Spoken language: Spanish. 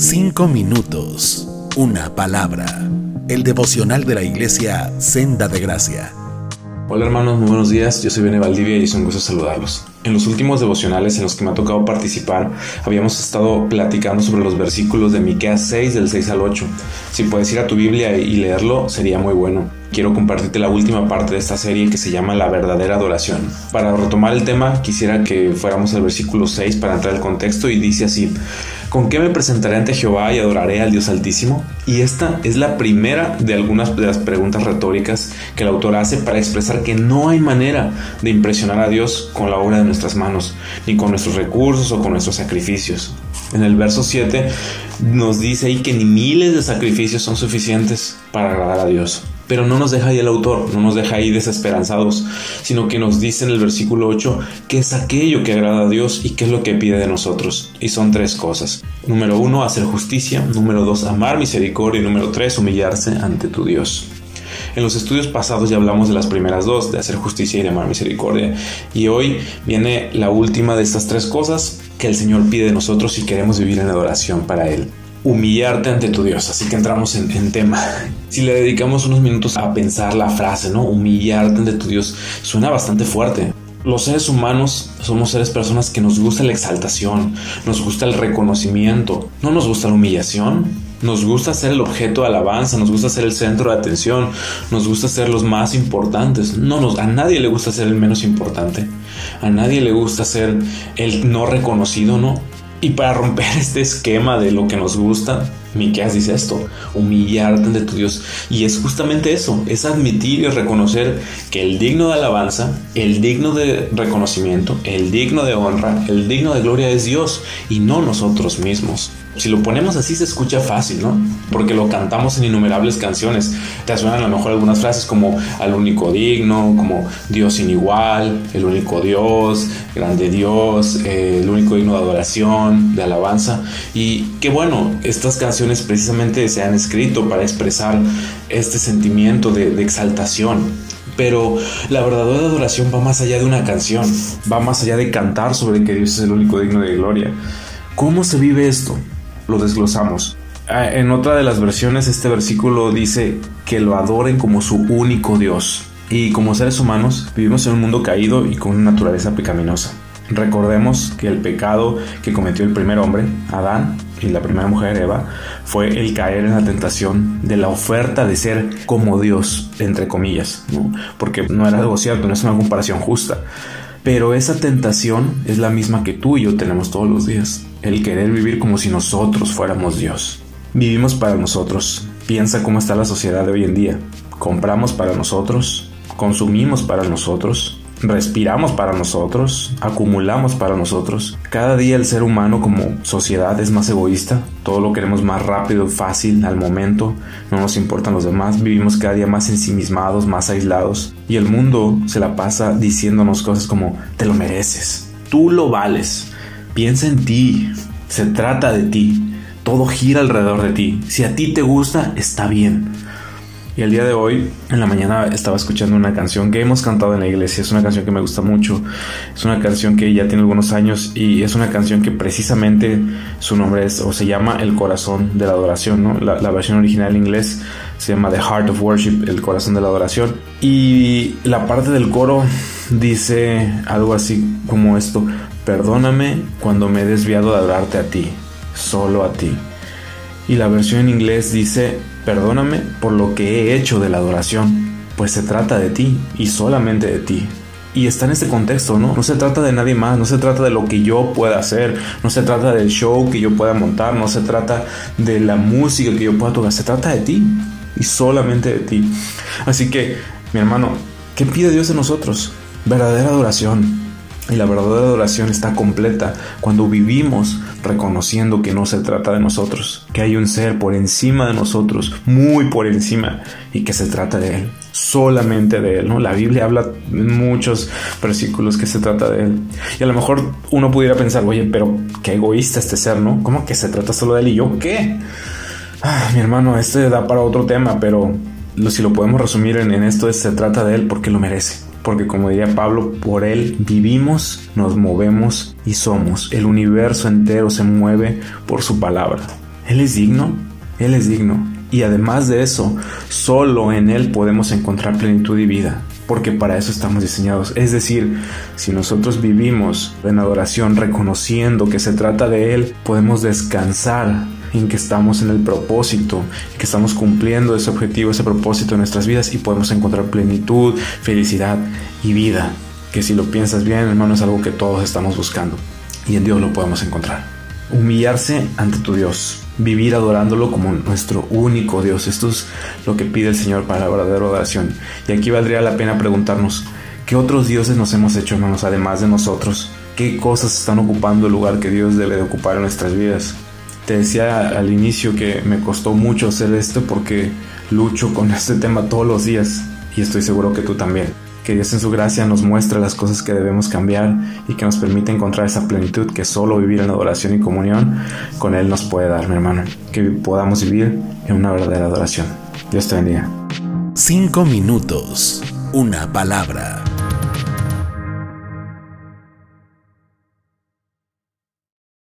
Cinco minutos, una palabra. El devocional de la iglesia Senda de Gracia. Hola hermanos, muy buenos días. Yo soy Bene Valdivia y es un gusto saludarlos. En los últimos devocionales en los que me ha tocado participar, habíamos estado platicando sobre los versículos de Miqueas 6 del 6 al 8. Si puedes ir a tu Biblia y leerlo, sería muy bueno. Quiero compartirte la última parte de esta serie que se llama La verdadera adoración. Para retomar el tema, quisiera que fuéramos al versículo 6 para entrar al contexto y dice así: ¿Con qué me presentaré ante Jehová y adoraré al Dios Altísimo? Y esta es la primera de algunas de las preguntas retóricas que el autor hace para expresar que no hay manera de impresionar a Dios con la obra de nuestras manos, ni con nuestros recursos o con nuestros sacrificios. En el verso 7 nos dice ahí que ni miles de sacrificios son suficientes para agradar a Dios. Pero no nos deja ahí el autor, no nos deja ahí desesperanzados, sino que nos dice en el versículo 8 que es aquello que agrada a Dios y qué es lo que pide de nosotros. Y son tres cosas. Número uno, hacer justicia. Número dos, amar misericordia. Y número tres, humillarse ante tu Dios. En los estudios pasados ya hablamos de las primeras dos, de hacer justicia y de amar misericordia. Y hoy viene la última de estas tres cosas que el Señor pide de nosotros si queremos vivir en adoración para Él humillarte ante tu Dios. Así que entramos en, tema. Si le dedicamos unos minutos a pensar la frase, ¿no? Humillarte ante tu Dios, suena bastante fuerte. Los seres humanos somos seres personas que nos gusta la exaltación, nos gusta el reconocimiento, no nos gusta la humillación. Nos gusta ser el objeto de alabanza, nos gusta ser el centro de atención, nos gusta ser los más importantes. No nos, a nadie le gusta ser el menos importante. A nadie le gusta ser el no reconocido, ¿no? Y para romper este esquema de lo que nos gusta, Miqueas dice esto, humillarte ante tu Dios. Y es justamente eso, es admitir y reconocer que el digno de alabanza, el digno de reconocimiento, el digno de honra, el digno de gloria es Dios y no nosotros mismos. Si lo ponemos así se escucha fácil, ¿no? Porque lo cantamos en innumerables canciones. Te suenan a lo mejor algunas frases como al único digno, como Dios sin igual, el único Dios, grande Dios, eh, el único digno de adoración, de alabanza. Y qué bueno, estas canciones precisamente se han escrito para expresar este sentimiento de, de exaltación, pero la verdadera adoración va más allá de una canción, va más allá de cantar sobre que Dios es el único digno de gloria. ¿Cómo se vive esto? lo desglosamos. Ah, en otra de las versiones este versículo dice que lo adoren como su único Dios. Y como seres humanos vivimos en un mundo caído y con una naturaleza pecaminosa. Recordemos que el pecado que cometió el primer hombre, Adán, y la primera mujer, Eva, fue el caer en la tentación de la oferta de ser como Dios, entre comillas, porque no era algo cierto, no es una comparación justa. Pero esa tentación es la misma que tú y yo tenemos todos los días el querer vivir como si nosotros fuéramos Dios. Vivimos para nosotros. Piensa cómo está la sociedad de hoy en día. Compramos para nosotros, consumimos para nosotros, respiramos para nosotros, acumulamos para nosotros. Cada día el ser humano como sociedad es más egoísta, todo lo queremos más rápido, fácil, al momento, no nos importan los demás, vivimos cada día más ensimismados, más aislados y el mundo se la pasa diciéndonos cosas como te lo mereces, tú lo vales, Piensa en ti, se trata de ti, todo gira alrededor de ti. Si a ti te gusta, está bien. El día de hoy, en la mañana, estaba escuchando una canción que hemos cantado en la iglesia. Es una canción que me gusta mucho. Es una canción que ya tiene algunos años y es una canción que precisamente su nombre es o se llama El corazón de la adoración. ¿no? La, la versión original en inglés se llama The Heart of Worship, el corazón de la adoración. Y la parte del coro dice algo así como esto. Perdóname cuando me he desviado de adorarte a ti, solo a ti. Y la versión en inglés dice, perdóname por lo que he hecho de la adoración, pues se trata de ti y solamente de ti. Y está en este contexto, ¿no? No se trata de nadie más, no se trata de lo que yo pueda hacer, no se trata del show que yo pueda montar, no se trata de la música que yo pueda tocar, se trata de ti y solamente de ti. Así que, mi hermano, ¿qué pide Dios de nosotros? Verdadera adoración, y la verdadera adoración está completa cuando vivimos reconociendo que no se trata de nosotros, que hay un ser por encima de nosotros, muy por encima, y que se trata de Él, solamente de Él. ¿no? La Biblia habla en muchos versículos que se trata de Él. Y a lo mejor uno pudiera pensar, oye, pero qué egoísta este ser, ¿no? ¿Cómo que se trata solo de Él y yo qué? Ah, mi hermano, este da para otro tema, pero si lo podemos resumir en, en esto es se trata de Él porque lo merece porque como diría Pablo, por Él vivimos, nos movemos y somos. El universo entero se mueve por su palabra. Él es digno, Él es digno. Y además de eso, solo en Él podemos encontrar plenitud y vida, porque para eso estamos diseñados. Es decir, si nosotros vivimos en adoración reconociendo que se trata de Él, podemos descansar en que estamos en el propósito, que estamos cumpliendo ese objetivo, ese propósito en nuestras vidas y podemos encontrar plenitud, felicidad y vida. Que si lo piensas bien, hermano, es algo que todos estamos buscando y en Dios lo podemos encontrar. Humillarse ante tu Dios, vivir adorándolo como nuestro único Dios. Esto es lo que pide el Señor para la verdadera adoración. Y aquí valdría la pena preguntarnos, ¿qué otros dioses nos hemos hecho, hermanos, además de nosotros? ¿Qué cosas están ocupando el lugar que Dios debe de ocupar en nuestras vidas? Te decía al inicio que me costó mucho hacer esto porque lucho con este tema todos los días y estoy seguro que tú también. Que Dios en su gracia nos muestre las cosas que debemos cambiar y que nos permite encontrar esa plenitud que solo vivir en adoración y comunión con Él nos puede dar, mi hermano. Que podamos vivir en una verdadera adoración. Dios te bendiga. Cinco minutos, una palabra.